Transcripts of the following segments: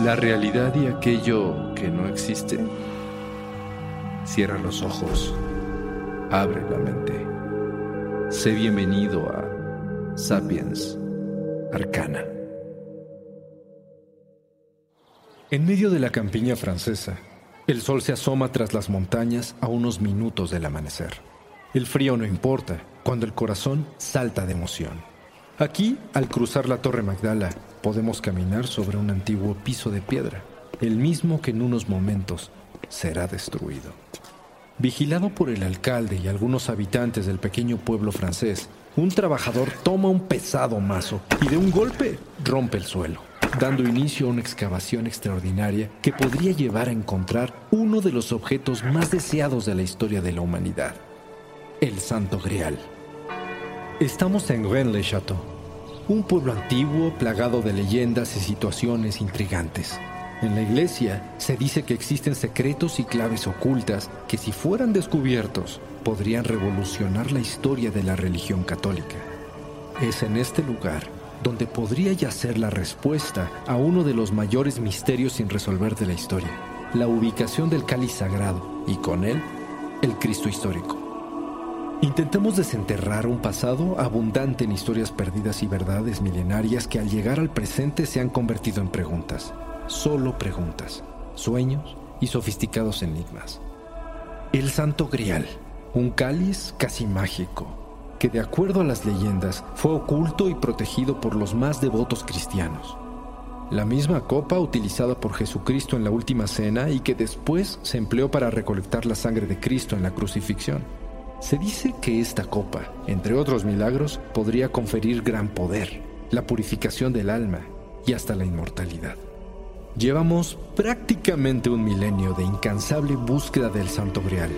La realidad y aquello que no existe. Cierra los ojos, abre la mente. Sé bienvenido a Sapiens Arcana. En medio de la campiña francesa, el sol se asoma tras las montañas a unos minutos del amanecer. El frío no importa cuando el corazón salta de emoción. Aquí, al cruzar la Torre Magdala, podemos caminar sobre un antiguo piso de piedra, el mismo que en unos momentos será destruido. Vigilado por el alcalde y algunos habitantes del pequeño pueblo francés, un trabajador toma un pesado mazo y de un golpe rompe el suelo, dando inicio a una excavación extraordinaria que podría llevar a encontrar uno de los objetos más deseados de la historia de la humanidad, el Santo Grial. Estamos en Rennes-le-Château, un pueblo antiguo plagado de leyendas y situaciones intrigantes. En la iglesia se dice que existen secretos y claves ocultas que si fueran descubiertos podrían revolucionar la historia de la religión católica. Es en este lugar donde podría yacer la respuesta a uno de los mayores misterios sin resolver de la historia, la ubicación del cáliz sagrado y con él el Cristo histórico. Intentemos desenterrar un pasado abundante en historias perdidas y verdades milenarias que al llegar al presente se han convertido en preguntas, solo preguntas, sueños y sofisticados enigmas. El Santo Grial, un cáliz casi mágico, que de acuerdo a las leyendas fue oculto y protegido por los más devotos cristianos. La misma copa utilizada por Jesucristo en la última cena y que después se empleó para recolectar la sangre de Cristo en la crucifixión. Se dice que esta copa, entre otros milagros, podría conferir gran poder, la purificación del alma y hasta la inmortalidad. Llevamos prácticamente un milenio de incansable búsqueda del Santo Grial,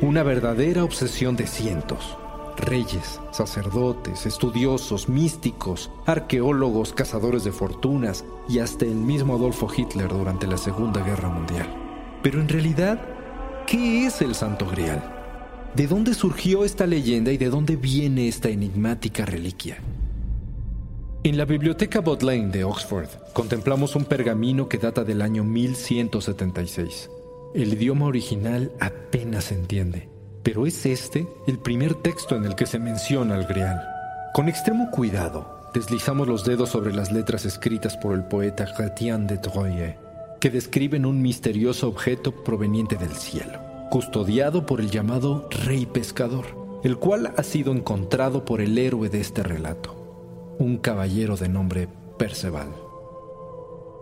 una verdadera obsesión de cientos. Reyes, sacerdotes, estudiosos, místicos, arqueólogos, cazadores de fortunas y hasta el mismo Adolfo Hitler durante la Segunda Guerra Mundial. Pero en realidad, ¿qué es el Santo Grial? ¿De dónde surgió esta leyenda y de dónde viene esta enigmática reliquia? En la biblioteca Bodleian de Oxford contemplamos un pergamino que data del año 1176. El idioma original apenas se entiende, pero es este el primer texto en el que se menciona el Grial. Con extremo cuidado, deslizamos los dedos sobre las letras escritas por el poeta Chrétien de Troyes, que describen un misterioso objeto proveniente del cielo custodiado por el llamado Rey Pescador, el cual ha sido encontrado por el héroe de este relato, un caballero de nombre Perceval.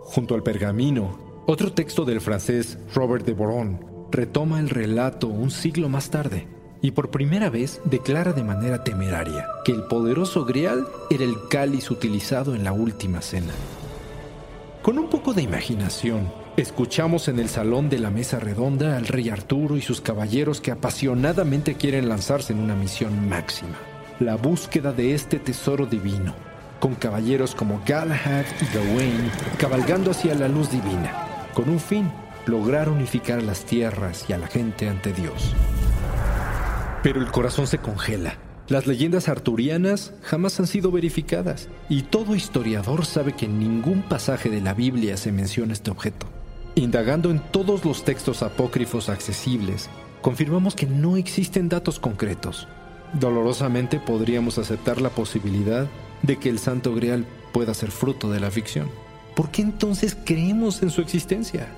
Junto al pergamino, otro texto del francés Robert de Boron retoma el relato un siglo más tarde y por primera vez declara de manera temeraria que el poderoso grial era el cáliz utilizado en la última cena. Con un poco de imaginación, Escuchamos en el salón de la mesa redonda al rey Arturo y sus caballeros que apasionadamente quieren lanzarse en una misión máxima, la búsqueda de este tesoro divino, con caballeros como Galahad y Gawain cabalgando hacia la luz divina, con un fin, lograr unificar las tierras y a la gente ante Dios. Pero el corazón se congela. Las leyendas arturianas jamás han sido verificadas y todo historiador sabe que en ningún pasaje de la Biblia se menciona este objeto. Indagando en todos los textos apócrifos accesibles, confirmamos que no existen datos concretos. Dolorosamente podríamos aceptar la posibilidad de que el Santo Grial pueda ser fruto de la ficción. ¿Por qué entonces creemos en su existencia?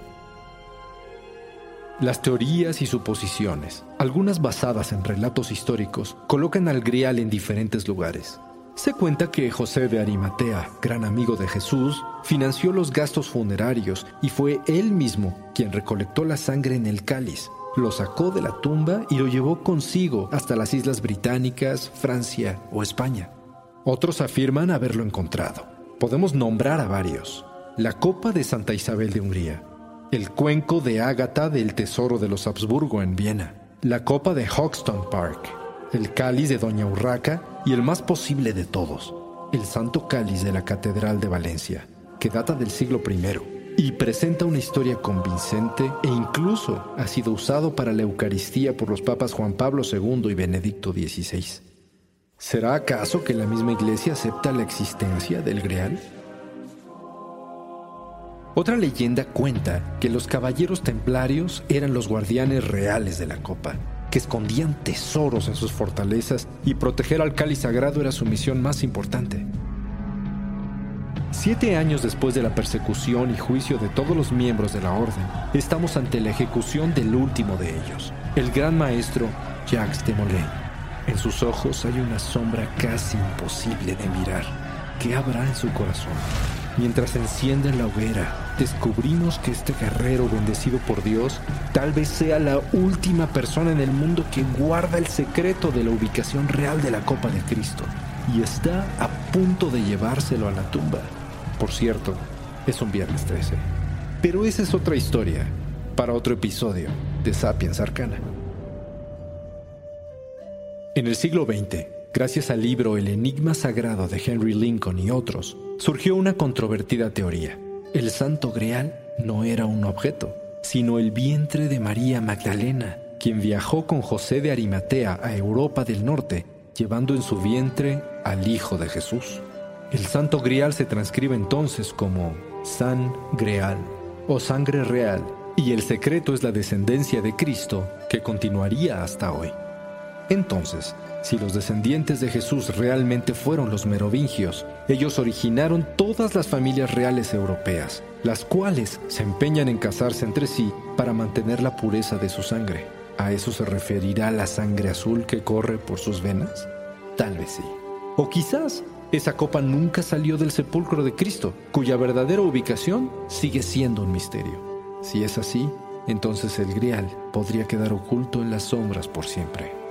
Las teorías y suposiciones, algunas basadas en relatos históricos, colocan al Grial en diferentes lugares. Se cuenta que José de Arimatea, gran amigo de Jesús, financió los gastos funerarios y fue él mismo quien recolectó la sangre en el cáliz, lo sacó de la tumba y lo llevó consigo hasta las Islas Británicas, Francia o España. Otros afirman haberlo encontrado. Podemos nombrar a varios. La copa de Santa Isabel de Hungría, el cuenco de Ágata del Tesoro de los Habsburgo en Viena, la copa de Hoxton Park, el cáliz de Doña Urraca y el más posible de todos, el Santo Cáliz de la Catedral de Valencia, que data del siglo I y presenta una historia convincente e incluso ha sido usado para la Eucaristía por los papas Juan Pablo II y Benedicto XVI. ¿Será acaso que la misma iglesia acepta la existencia del Grial? Otra leyenda cuenta que los caballeros templarios eran los guardianes reales de la copa, escondían tesoros en sus fortalezas y proteger al cáliz sagrado era su misión más importante. Siete años después de la persecución y juicio de todos los miembros de la orden, estamos ante la ejecución del último de ellos, el gran maestro Jacques de Molay. En sus ojos hay una sombra casi imposible de mirar. ¿Qué habrá en su corazón? Mientras enciende la hoguera, descubrimos que este guerrero bendecido por Dios tal vez sea la última persona en el mundo que guarda el secreto de la ubicación real de la copa de Cristo y está a punto de llevárselo a la tumba. Por cierto, es un viernes 13. Pero esa es otra historia, para otro episodio de Sapiens Arcana. En el siglo XX, gracias al libro El Enigma Sagrado de Henry Lincoln y otros, surgió una controvertida teoría. El Santo Grial no era un objeto, sino el vientre de María Magdalena, quien viajó con José de Arimatea a Europa del Norte, llevando en su vientre al Hijo de Jesús. El Santo Grial se transcribe entonces como San Greal o sangre real, y el secreto es la descendencia de Cristo que continuaría hasta hoy. Entonces, si los descendientes de Jesús realmente fueron los merovingios, ellos originaron todas las familias reales europeas, las cuales se empeñan en casarse entre sí para mantener la pureza de su sangre. ¿A eso se referirá la sangre azul que corre por sus venas? Tal vez sí. O quizás esa copa nunca salió del sepulcro de Cristo, cuya verdadera ubicación sigue siendo un misterio. Si es así, entonces el grial podría quedar oculto en las sombras por siempre.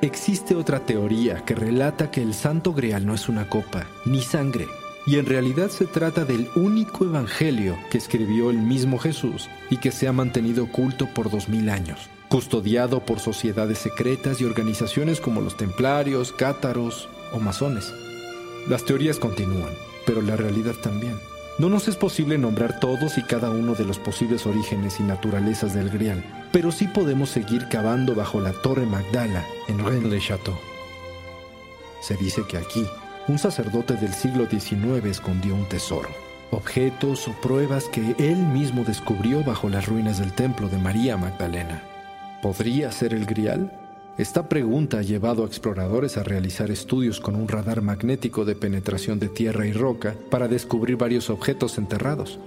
Existe otra teoría que relata que el Santo Grial no es una copa, ni sangre, y en realidad se trata del único evangelio que escribió el mismo Jesús y que se ha mantenido oculto por dos mil años, custodiado por sociedades secretas y organizaciones como los templarios, cátaros o masones. Las teorías continúan, pero la realidad también. No nos es posible nombrar todos y cada uno de los posibles orígenes y naturalezas del Grial, pero sí podemos seguir cavando bajo la Torre Magdala en Rennes-le-Château. Se dice que aquí, un sacerdote del siglo XIX escondió un tesoro, objetos o pruebas que él mismo descubrió bajo las ruinas del templo de María Magdalena. ¿Podría ser el Grial? Esta pregunta ha llevado a exploradores a realizar estudios con un radar magnético de penetración de tierra y roca para descubrir varios objetos enterrados.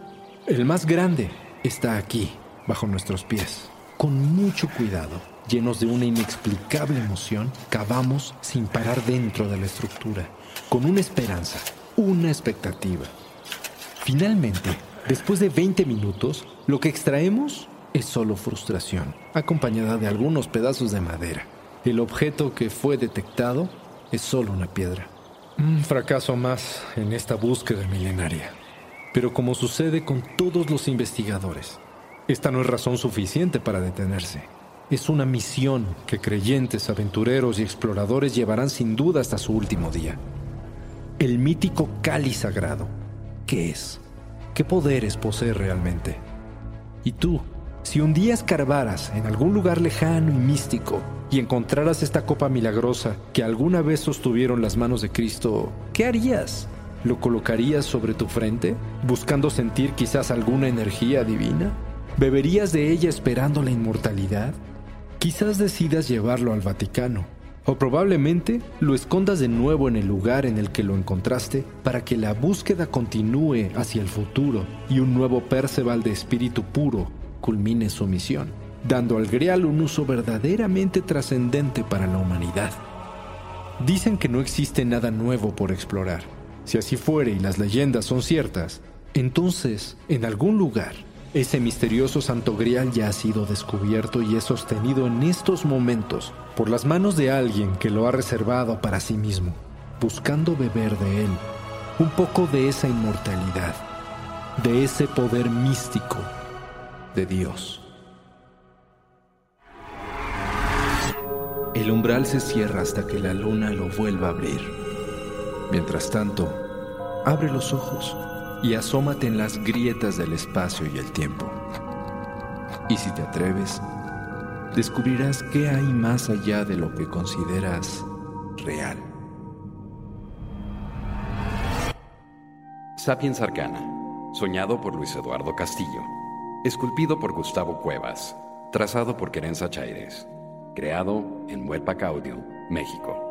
El más grande está aquí, bajo nuestros pies. Con mucho cuidado, llenos de una inexplicable emoción, cavamos sin parar dentro de la estructura, con una esperanza, una expectativa. Finalmente, después de 20 minutos, lo que extraemos es solo frustración, acompañada de algunos pedazos de madera. El objeto que fue detectado es solo una piedra. Un fracaso más en esta búsqueda milenaria. Pero como sucede con todos los investigadores, esta no es razón suficiente para detenerse. Es una misión que creyentes, aventureros y exploradores llevarán sin duda hasta su último día. El mítico cáliz sagrado. ¿Qué es? ¿Qué poderes posee realmente? ¿Y tú Si un día escarbaras en algún lugar lejano y místico y encontraras esta copa milagrosa que alguna vez sostuvieron las manos de Cristo, ¿qué harías? ¿Lo colocarías sobre tu frente, buscando sentir quizás alguna energía divina? ¿Beberías de ella esperando la inmortalidad? Quizás decidas llevarlo al Vaticano, o probablemente lo escondas de nuevo en el lugar en el que lo encontraste para que la búsqueda continúe hacia el futuro y un nuevo Perceval de espíritu puro culmine su misión, dando al Grial un uso verdaderamente trascendente para la humanidad. Dicen que no existe nada nuevo por explorar. Si así fuere y las leyendas son ciertas, entonces, en algún lugar, ese misterioso Santo Grial ya ha sido descubierto y es sostenido en estos momentos por las manos de alguien que lo ha reservado para sí mismo, buscando beber de él un poco de esa inmortalidad, de ese poder místico de Dios. El umbral se cierra hasta que la luna lo vuelva a abrir. Mientras tanto, abre los ojos y asómate en las grietas del espacio y el tiempo. Y si te atreves, descubrirás qué hay más allá de lo que consideras real. Sapiens Arcana, soñado por Luis Eduardo Castillo. Esculpido por Gustavo Cuevas. Trazado por Querenza Chaires. Creado en Webpack Audio, México.